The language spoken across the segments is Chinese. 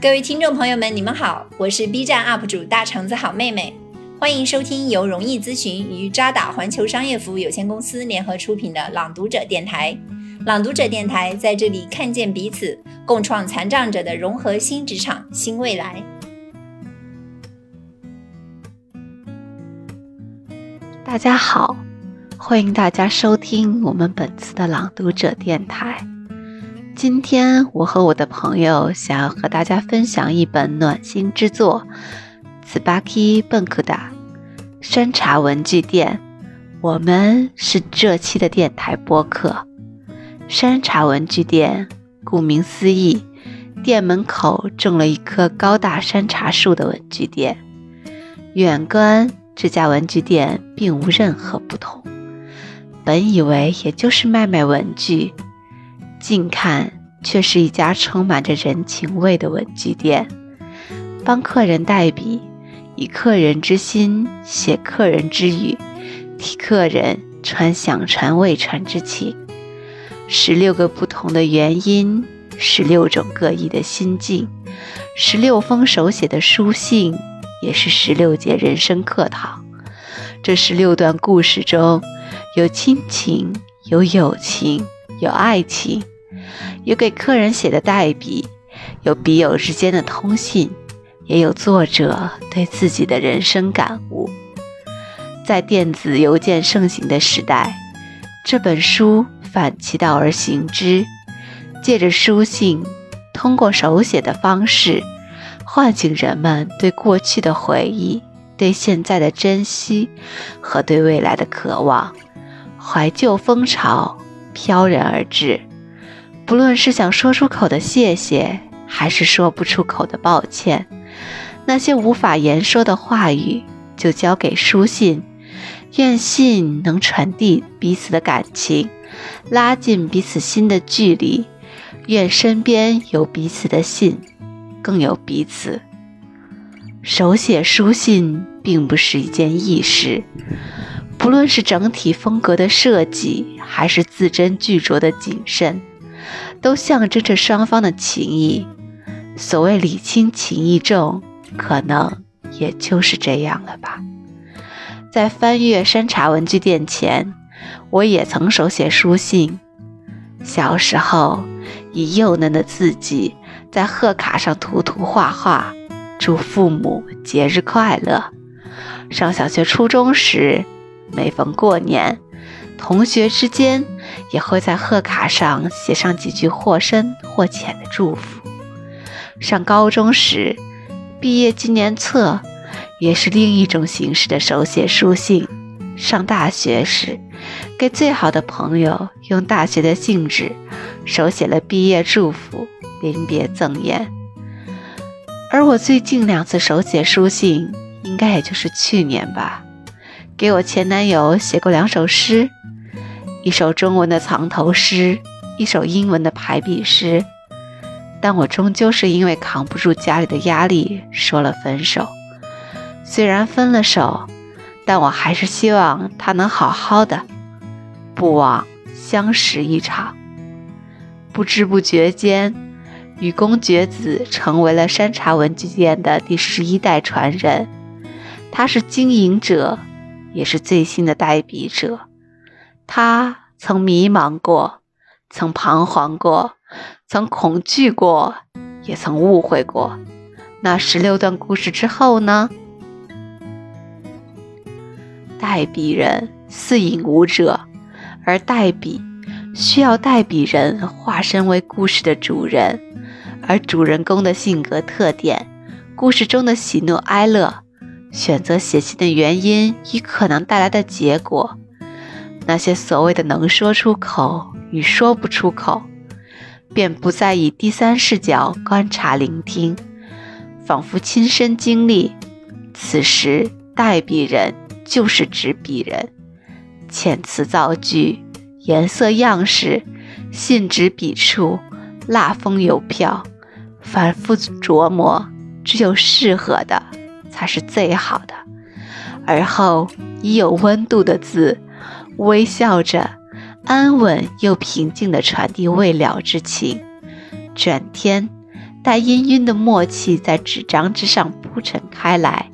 各位听众朋友们，你们好，我是 B 站 UP 主大橙子好妹妹，欢迎收听由容易咨询与渣打环球商业服务有限公司联合出品的朗读者电台。朗读者电台在这里看见彼此，共创残障者的融合新职场新未来。大家好，欢迎大家收听我们本次的朗读者电台。今天我和我的朋友想要和大家分享一本暖心之作《Tsubaki Bankuda》山茶文具店。我们是这期的电台播客。山茶文具店，顾名思义，店门口种了一棵高大山茶树的文具店。远观这家文具店并无任何不同，本以为也就是卖卖文具。近看，却是一家充满着人情味的文具店。帮客人代笔，以客人之心写客人之语，替客人传想传未传之情。十六个不同的原因，十六种各异的心境，十六封手写的书信，也是十六节人生课堂。这十六段故事中，有亲情，有友情，有爱情。有给客人写的代笔，有笔友之间的通信，也有作者对自己的人生感悟。在电子邮件盛行的时代，这本书反其道而行之，借着书信，通过手写的方式，唤醒人们对过去的回忆、对现在的珍惜和对未来的渴望。怀旧风潮飘然而至。不论是想说出口的谢谢，还是说不出口的抱歉，那些无法言说的话语，就交给书信。愿信能传递彼此的感情，拉近彼此心的距离。愿身边有彼此的信，更有彼此。手写书信并不是一件易事，不论是整体风格的设计，还是字斟句酌的谨慎。都象征着双方的情谊。所谓礼轻情意重，可能也就是这样了吧。在翻阅山茶文具店前，我也曾手写书信。小时候，以幼嫩的字迹在贺卡上涂涂画画，祝父母节日快乐。上小学、初中时，每逢过年，同学之间。也会在贺卡上写上几句或深或浅的祝福。上高中时，毕业纪念册也是另一种形式的手写书信。上大学时，给最好的朋友用大学的信纸手写了毕业祝福、临别赠言。而我最近两次手写书信，应该也就是去年吧，给我前男友写过两首诗。一首中文的藏头诗，一首英文的排比诗，但我终究是因为扛不住家里的压力说了分手。虽然分了手，但我还是希望他能好好的，不枉相识一场。不知不觉间，雨宫觉子成为了山茶文具店的第十一代传人，他是经营者，也是最新的代笔者。他曾迷茫过，曾彷徨过，曾恐惧过，也曾误会过。那十六段故事之后呢？代笔人似影舞者，而代笔需要代笔人化身为故事的主人，而主人公的性格特点、故事中的喜怒哀乐、选择写信的原因与可能带来的结果。那些所谓的能说出口与说不出口，便不再以第三视角观察聆听，仿佛亲身经历。此时，代笔人就是执笔人，遣词造句、颜色样式、信纸笔触、蜡封邮票，反复琢磨，只有适合的才是最好的。而后，已有温度的字。微笑着，安稳又平静地传递未了之情。转天，带氤氲的默契在纸张之上铺陈开来，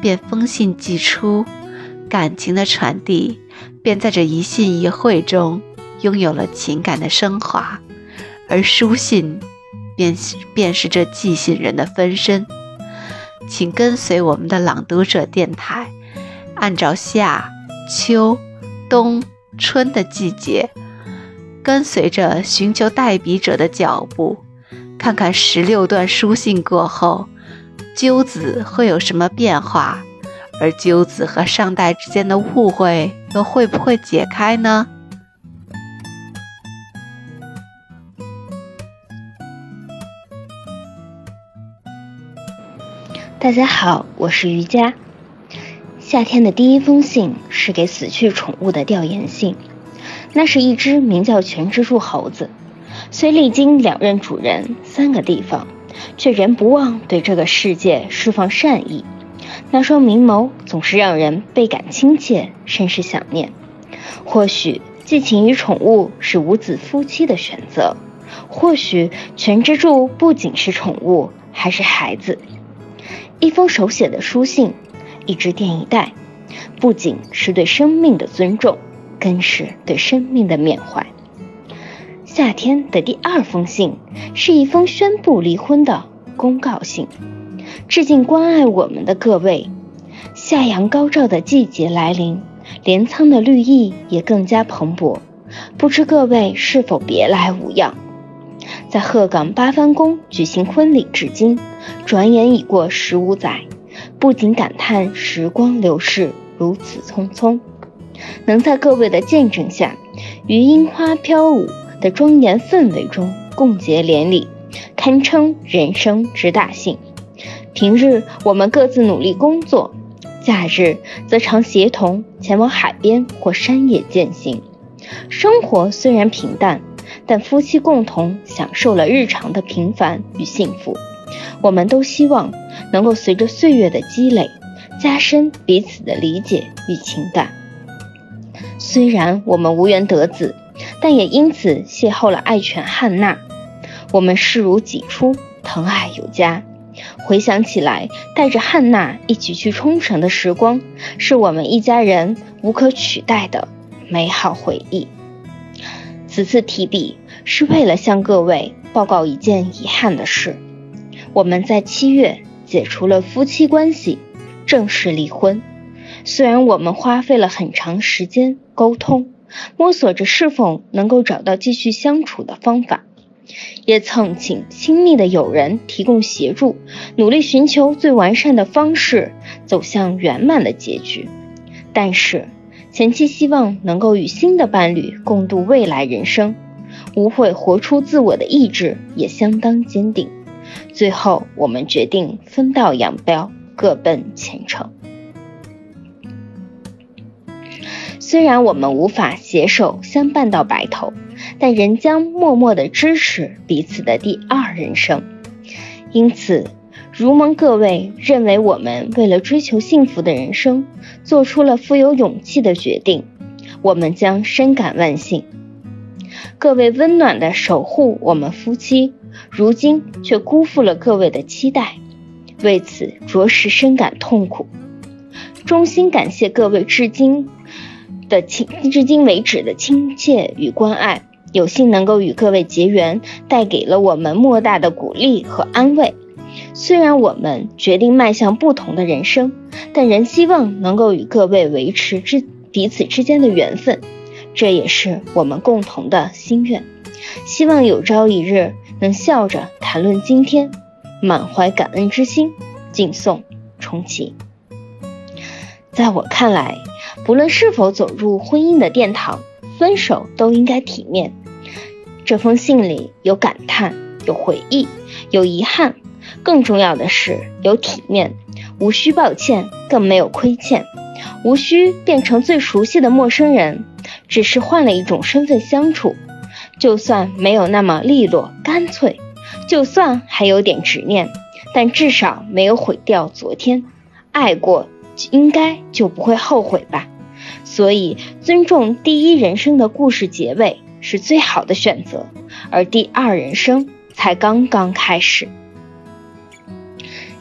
便封信寄出，感情的传递便在这一信一会中拥有了情感的升华，而书信便便是这寄信人的分身。请跟随我们的朗读者电台，按照夏、秋、冬、春的季节，跟随着寻求代笔者的脚步，看看十六段书信过后，鸠子会有什么变化，而鸠子和上代之间的误会又会不会解开呢？大家好，我是瑜伽。夏天的第一封信是给死去宠物的吊唁信，那是一只名叫全蜘蛛猴子，虽历经两任主人、三个地方，却仍不忘对这个世界释放善意。那双明眸总是让人倍感亲切，甚是想念。或许寄情于宠物是无子夫妻的选择，或许全蜘蛛不仅是宠物，还是孩子。一封手写的书信，一支电影带，不仅是对生命的尊重，更是对生命的缅怀。夏天的第二封信是一封宣布离婚的公告信，致敬关爱我们的各位。夏阳高照的季节来临，镰仓的绿意也更加蓬勃，不知各位是否别来无恙？在鹤岗八幡宫举行婚礼至今，转眼已过十五载，不禁感叹时光流逝如此匆匆。能在各位的见证下，于樱花飘舞的庄严氛围中共结连理，堪称人生之大幸。平日我们各自努力工作，假日则常协同前往海边或山野践行。生活虽然平淡。但夫妻共同享受了日常的平凡与幸福，我们都希望能够随着岁月的积累，加深彼此的理解与情感。虽然我们无缘得子，但也因此邂逅了爱犬汉娜，我们视如己出，疼爱有加。回想起来，带着汉娜一起去冲绳的时光，是我们一家人无可取代的美好回忆。此次提笔是为了向各位报告一件遗憾的事：我们在七月解除了夫妻关系，正式离婚。虽然我们花费了很长时间沟通，摸索着是否能够找到继续相处的方法，也曾请亲密的友人提供协助，努力寻求最完善的方式走向圆满的结局。但是。前期希望能够与新的伴侣共度未来人生，无悔活出自我的意志也相当坚定。最后，我们决定分道扬镳，各奔前程。虽然我们无法携手相伴到白头，但仍将默默的支持彼此的第二人生。因此。如蒙各位认为我们为了追求幸福的人生做出了富有勇气的决定，我们将深感万幸。各位温暖的守护我们夫妻，如今却辜负了各位的期待，为此着实深感痛苦。衷心感谢各位至今的亲，至今为止的亲切与关爱，有幸能够与各位结缘，带给了我们莫大的鼓励和安慰。虽然我们决定迈向不同的人生，但仍希望能够与各位维持之彼此之间的缘分，这也是我们共同的心愿。希望有朝一日能笑着谈论今天，满怀感恩之心，敬颂重启。在我看来，不论是否走入婚姻的殿堂，分手都应该体面。这封信里有感叹，有回忆，有遗憾。更重要的是有体面，无需抱歉，更没有亏欠，无需变成最熟悉的陌生人，只是换了一种身份相处。就算没有那么利落干脆，就算还有点执念，但至少没有毁掉昨天。爱过，应该就不会后悔吧。所以，尊重第一人生的故事结尾是最好的选择，而第二人生。才刚刚开始。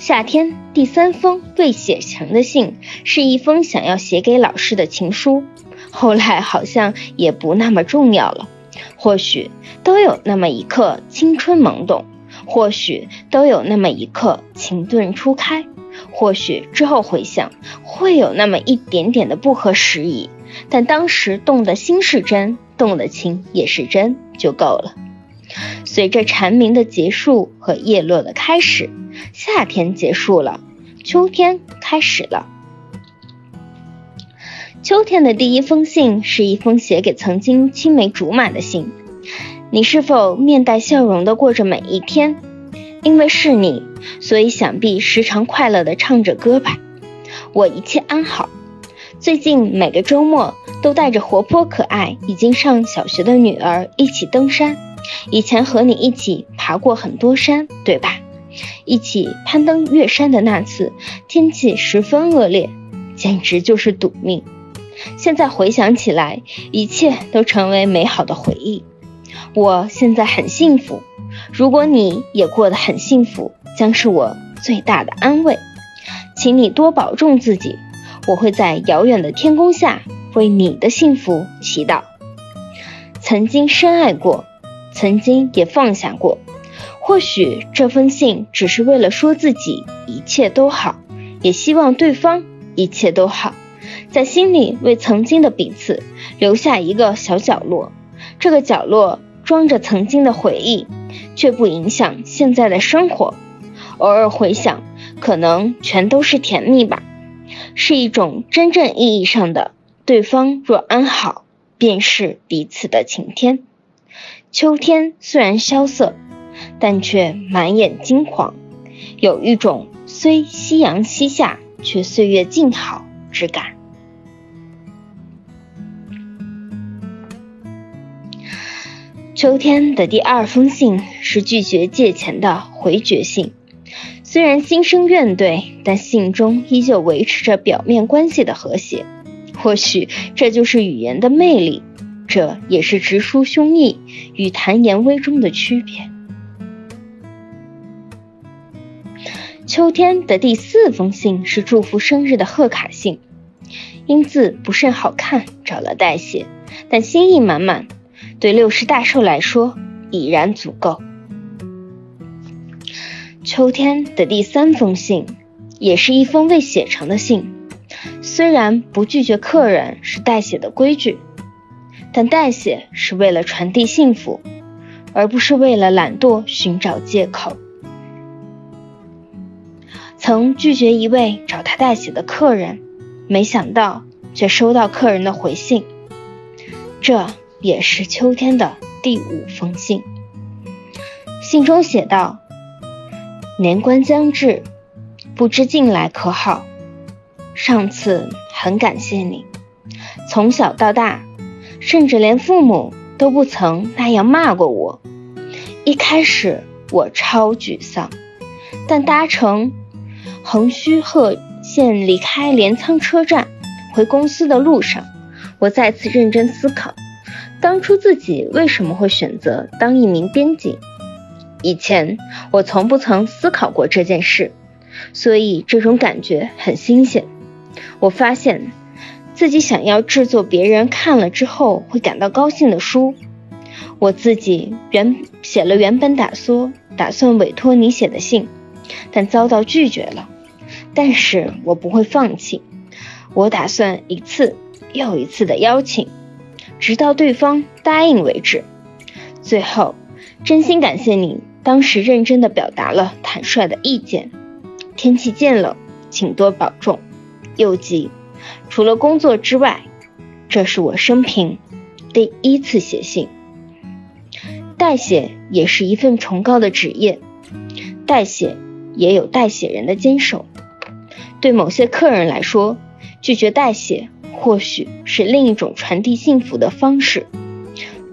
夏天第三封未写成的信，是一封想要写给老师的情书。后来好像也不那么重要了。或许都有那么一刻青春懵懂，或许都有那么一刻情窦初开，或许之后回想会有那么一点点的不合时宜，但当时动的心是真，动的情也是真，就够了。随着蝉鸣的结束和叶落的开始，夏天结束了，秋天开始了。秋天的第一封信是一封写给曾经青梅竹马的信。你是否面带笑容的过着每一天？因为是你，所以想必时常快乐的唱着歌吧。我一切安好。最近每个周末都带着活泼可爱、已经上小学的女儿一起登山。以前和你一起爬过很多山，对吧？一起攀登越山的那次，天气十分恶劣，简直就是赌命。现在回想起来，一切都成为美好的回忆。我现在很幸福，如果你也过得很幸福，将是我最大的安慰。请你多保重自己，我会在遥远的天空下为你的幸福祈祷。曾经深爱过，曾经也放下过。或许这封信只是为了说自己一切都好，也希望对方一切都好。在心里为曾经的彼此留下一个小角落，这个角落装着曾经的回忆，却不影响现在的生活。偶尔回想，可能全都是甜蜜吧，是一种真正意义上的对方若安好，便是彼此的晴天。秋天虽然萧瑟，但却满眼金黄，有一种虽夕阳西下，却岁月静好之感。秋天的第二封信是拒绝借钱的回绝信，虽然心生怨怼，但信中依旧维持着表面关系的和谐。或许这就是语言的魅力，这也是直抒胸臆与谈言微中的区别。秋天的第四封信是祝福生日的贺卡信，因字不甚好看，找了代写，但心意满满。对六十大寿来说已然足够。秋天的第三封信，也是一封未写成的信。虽然不拒绝客人是代写的规矩，但代写是为了传递幸福，而不是为了懒惰寻找借口。曾拒绝一位找他代写的客人，没想到却收到客人的回信。这。也是秋天的第五封信。信中写道：“年关将至，不知近来可好？上次很感谢你，从小到大，甚至连父母都不曾那样骂过我。一开始我超沮丧，但搭乘横须贺线离开镰仓车站回公司的路上，我再次认真思考。”当初自己为什么会选择当一名编辑？以前我从不曾思考过这件事，所以这种感觉很新鲜。我发现自己想要制作别人看了之后会感到高兴的书。我自己原写了原本打算打算委托你写的信，但遭到拒绝了。但是我不会放弃，我打算一次又一次的邀请。直到对方答应为止。最后，真心感谢你当时认真的表达了坦率的意见。天气渐冷，请多保重。又急，除了工作之外，这是我生平第一次写信。代写也是一份崇高的职业，代写也有代写人的坚守。对某些客人来说，拒绝代写。或许是另一种传递幸福的方式。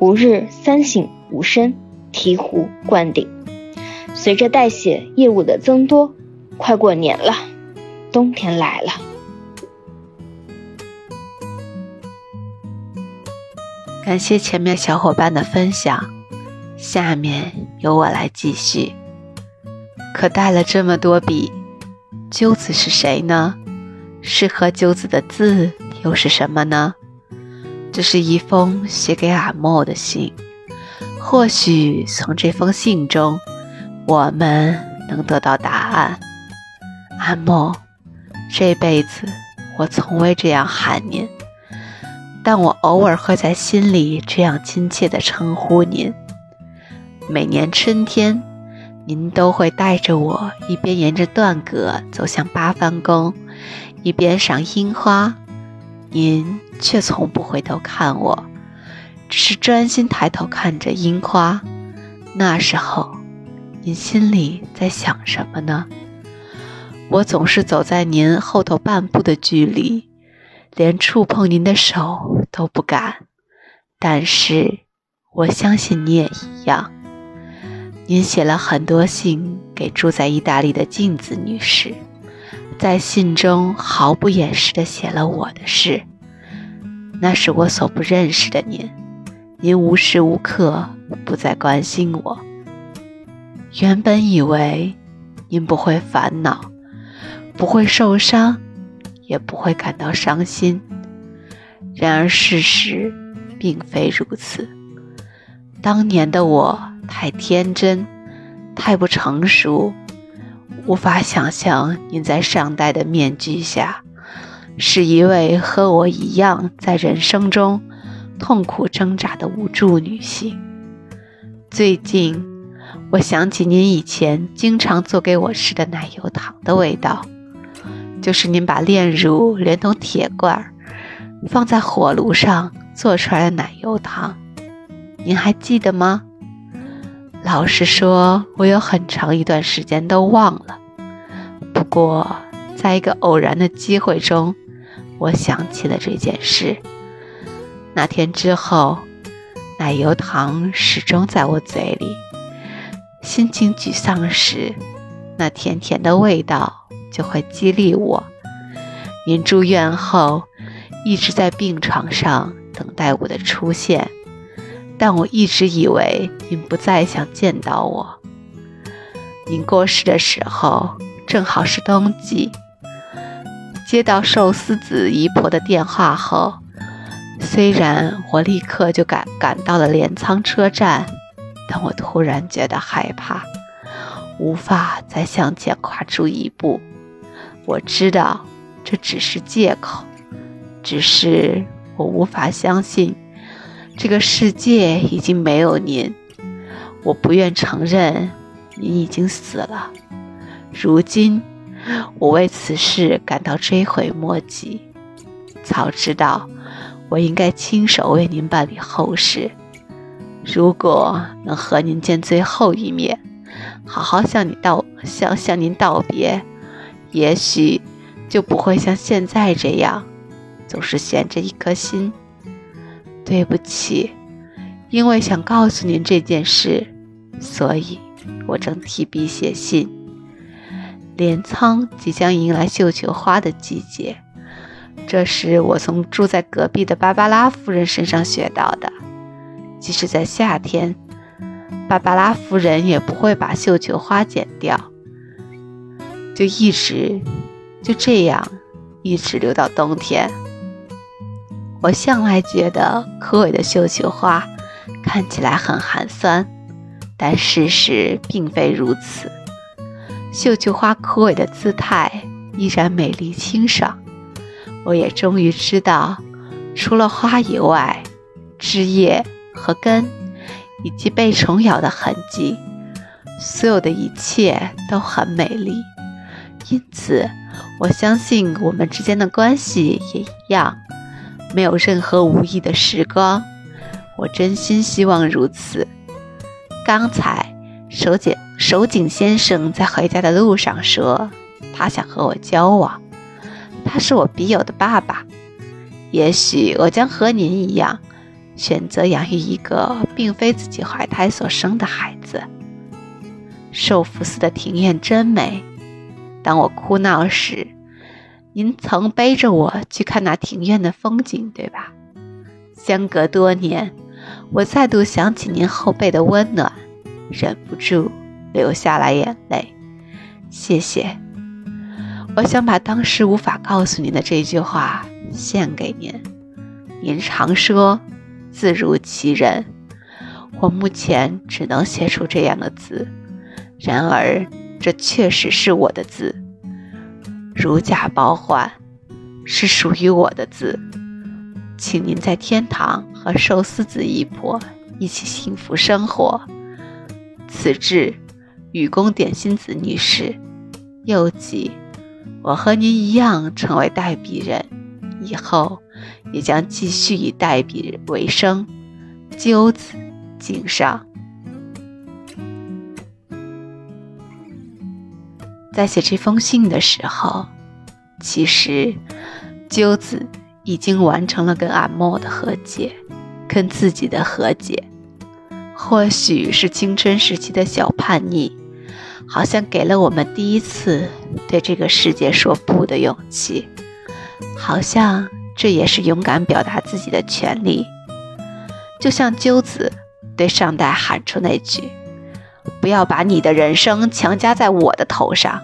吾日三省吾身，醍醐灌顶。随着代写业务的增多，快过年了，冬天来了。感谢前面小伙伴的分享。下面由我来继续。可带了这么多笔，鸠子是谁呢？适合鸠子的字又是什么呢？这是一封写给阿莫的信。或许从这封信中，我们能得到答案。阿莫，这辈子我从未这样喊您，但我偶尔会在心里这样亲切地称呼您。每年春天，您都会带着我一边沿着断阁走向八幡宫，一边赏樱花，您却从不回头看我。只是专心抬头看着樱花，那时候，您心里在想什么呢？我总是走在您后头半步的距离，连触碰您的手都不敢。但是，我相信你也一样。您写了很多信给住在意大利的镜子女士，在信中毫不掩饰地写了我的事。那是我所不认识的您。您无时无刻不在关心我。原本以为您不会烦恼，不会受伤，也不会感到伤心。然而事实并非如此。当年的我太天真，太不成熟，无法想象您在上戴的面具下，是一位和我一样在人生中。痛苦挣扎的无助女性。最近，我想起您以前经常做给我吃的奶油糖的味道，就是您把炼乳连同铁罐放在火炉上做出来的奶油糖。您还记得吗？老实说，我有很长一段时间都忘了。不过，在一个偶然的机会中，我想起了这件事。那天之后，奶油糖始终在我嘴里。心情沮丧时，那甜甜的味道就会激励我。您住院后，一直在病床上等待我的出现，但我一直以为您不再想见到我。您过世的时候，正好是冬季。接到寿司子姨婆的电话后。虽然我立刻就赶赶到了镰仓车站，但我突然觉得害怕，无法再向前跨出一步。我知道这只是借口，只是我无法相信这个世界已经没有您。我不愿承认您已经死了。如今，我为此事感到追悔莫及。早知道。我应该亲手为您办理后事。如果能和您见最后一面，好好向你道向向您道别，也许就不会像现在这样，总是悬着一颗心。对不起，因为想告诉您这件事，所以我正提笔写信。镰仓即将迎来绣球花的季节。这是我从住在隔壁的芭芭拉夫人身上学到的。即使在夏天，芭芭拉夫人也不会把绣球花剪掉，就一直就这样一直留到冬天。我向来觉得枯萎的绣球花看起来很寒酸，但事实并非如此。绣球花枯萎的姿态依然美丽清爽。我也终于知道，除了花以外，枝叶和根，以及被虫咬的痕迹，所有的一切都很美丽。因此，我相信我们之间的关系也一样，没有任何无意的时光。我真心希望如此。刚才，守井守井先生在回家的路上说，他想和我交往。他是我笔友的爸爸，也许我将和您一样，选择养育一个并非自己怀胎所生的孩子。寿福寺的庭院真美，当我哭闹时，您曾背着我去看那庭院的风景，对吧？相隔多年，我再度想起您后背的温暖，忍不住流下了眼泪。谢谢。我想把当时无法告诉您的这句话献给您。您常说“字如其人”，我目前只能写出这样的字。然而，这确实是我的字，如假包换，是属于我的字。请您在天堂和寿司子姨婆一起幸福生活。此致，雨宫点心子女士。又记，我和您一样成为代笔人，以后也将继续以代笔为生。鸠子，敬上。在写这封信的时候，其实鸠子已经完成了跟阿莫的和解，跟自己的和解。或许是青春时期的小叛逆，好像给了我们第一次对这个世界说不的勇气。好像这也是勇敢表达自己的权利。就像鸠子对上代喊出那句。不要把你的人生强加在我的头上，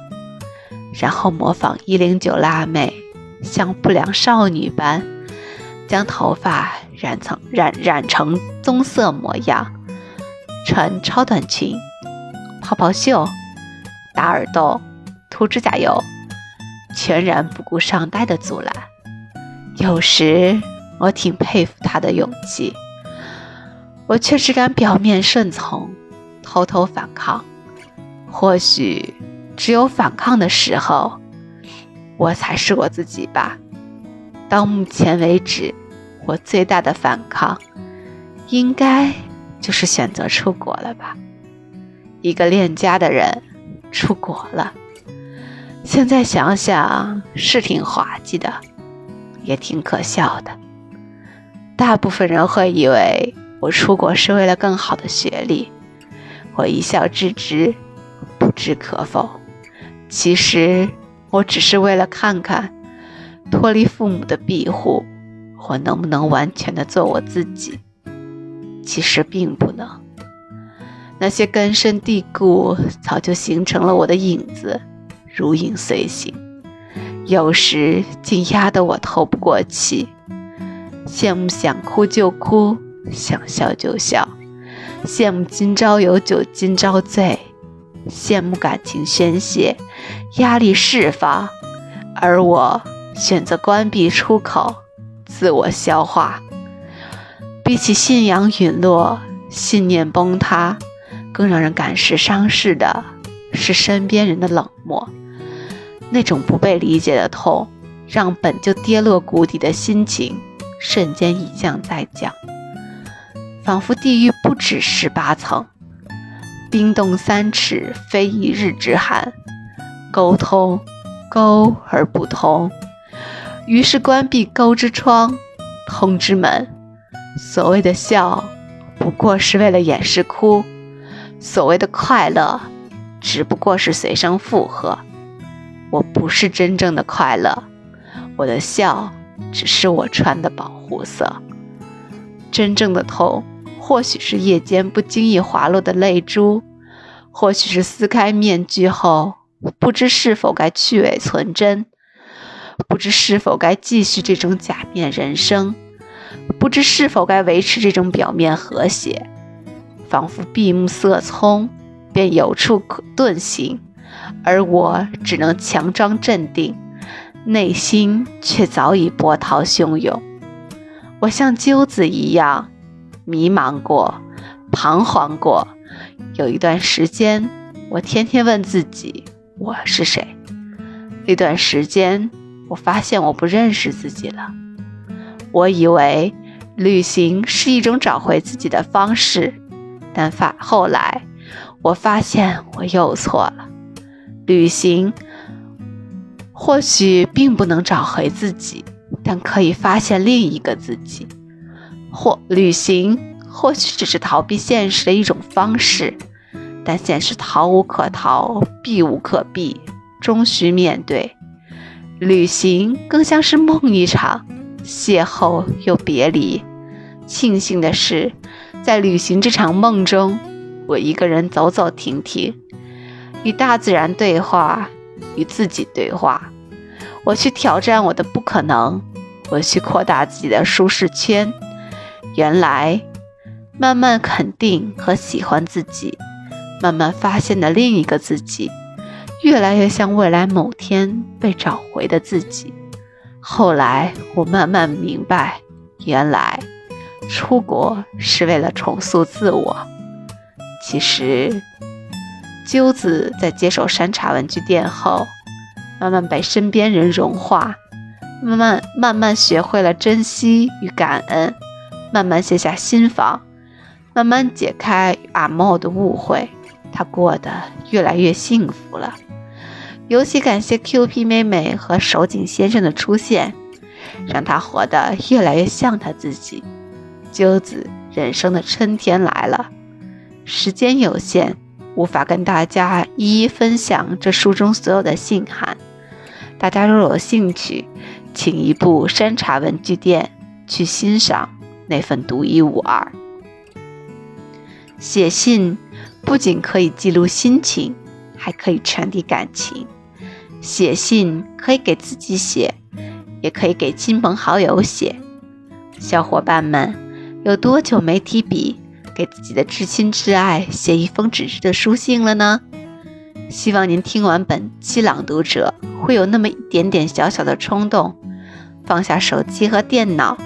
然后模仿一零九辣妹，像不良少女般将头发染成染染成棕色模样，穿超短裙、泡泡袖、打耳洞、涂指甲油，全然不顾上代的阻拦。有时我挺佩服她的勇气，我却只敢表面顺从。偷偷反抗，或许只有反抗的时候，我才是我自己吧。到目前为止，我最大的反抗，应该就是选择出国了吧。一个恋家的人出国了，现在想想是挺滑稽的，也挺可笑的。大部分人会以为我出国是为了更好的学历。我一笑置之，不知可否。其实我只是为了看看，脱离父母的庇护，我能不能完全的做我自己。其实并不能。那些根深蒂固、早就形成了我的影子，如影随形，有时竟压得我透不过气。羡慕想哭就哭，想笑就笑。羡慕今朝有酒今朝醉，羡慕感情宣泄，压力释放，而我选择关闭出口，自我消化。比起信仰陨落、信念崩塌，更让人感时伤势的是身边人的冷漠。那种不被理解的痛，让本就跌落谷底的心情瞬间一降再降。仿佛地狱不止十八层，冰冻三尺非一日之寒。沟通，沟而不通，于是关闭沟之窗，通之门。所谓的笑，不过是为了掩饰哭；所谓的快乐，只不过是随声附和。我不是真正的快乐，我的笑只是我穿的保护色。真正的痛。或许是夜间不经意滑落的泪珠，或许是撕开面具后不知是否该去伪存真，不知是否该继续这种假面人生，不知是否该维持这种表面和谐。仿佛闭目塞聪，便有处可遁形，而我只能强装镇定，内心却早已波涛汹涌。我像鸠子一样。迷茫过，彷徨过，有一段时间，我天天问自己我是谁。那段时间，我发现我不认识自己了。我以为旅行是一种找回自己的方式，但发后来，我发现我又错了。旅行或许并不能找回自己，但可以发现另一个自己。或旅行或许只是逃避现实的一种方式，但现实逃无可逃，避无可避，终须面对。旅行更像是梦一场，邂逅又别离。庆幸的是，在旅行这场梦中，我一个人走走停停，与大自然对话，与自己对话。我去挑战我的不可能，我去扩大自己的舒适圈。原来，慢慢肯定和喜欢自己，慢慢发现的另一个自己，越来越像未来某天被找回的自己。后来，我慢慢明白，原来。出国是为了重塑自我。其实，鸠子在接手山茶文具店后，慢慢被身边人融化，慢慢慢慢学会了珍惜与感恩，慢慢卸下心防，慢慢解开阿茂的误会，他过得越来越幸福了。尤其感谢 Q P 妹妹和守井先生的出现，让他活得越来越像他自己。鸠子人生的春天来了，时间有限，无法跟大家一一分享这书中所有的信函。大家若有兴趣，请一步山茶文具店去欣赏那份独一无二。写信不仅可以记录心情，还可以传递感情。写信可以给自己写，也可以给亲朋好友写。小伙伴们。有多久没提笔给自己的至亲至爱写一封纸质的书信了呢？希望您听完本期朗读者会有那么一点点小小的冲动，放下手机和电脑，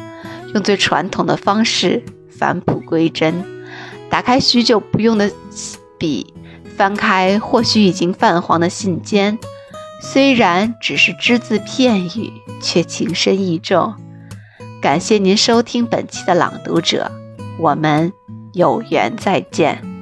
用最传统的方式返璞归真，打开许久不用的笔，翻开或许已经泛黄的信笺，虽然只是只字片语，却情深意重。感谢您收听本期的朗读者，我们有缘再见。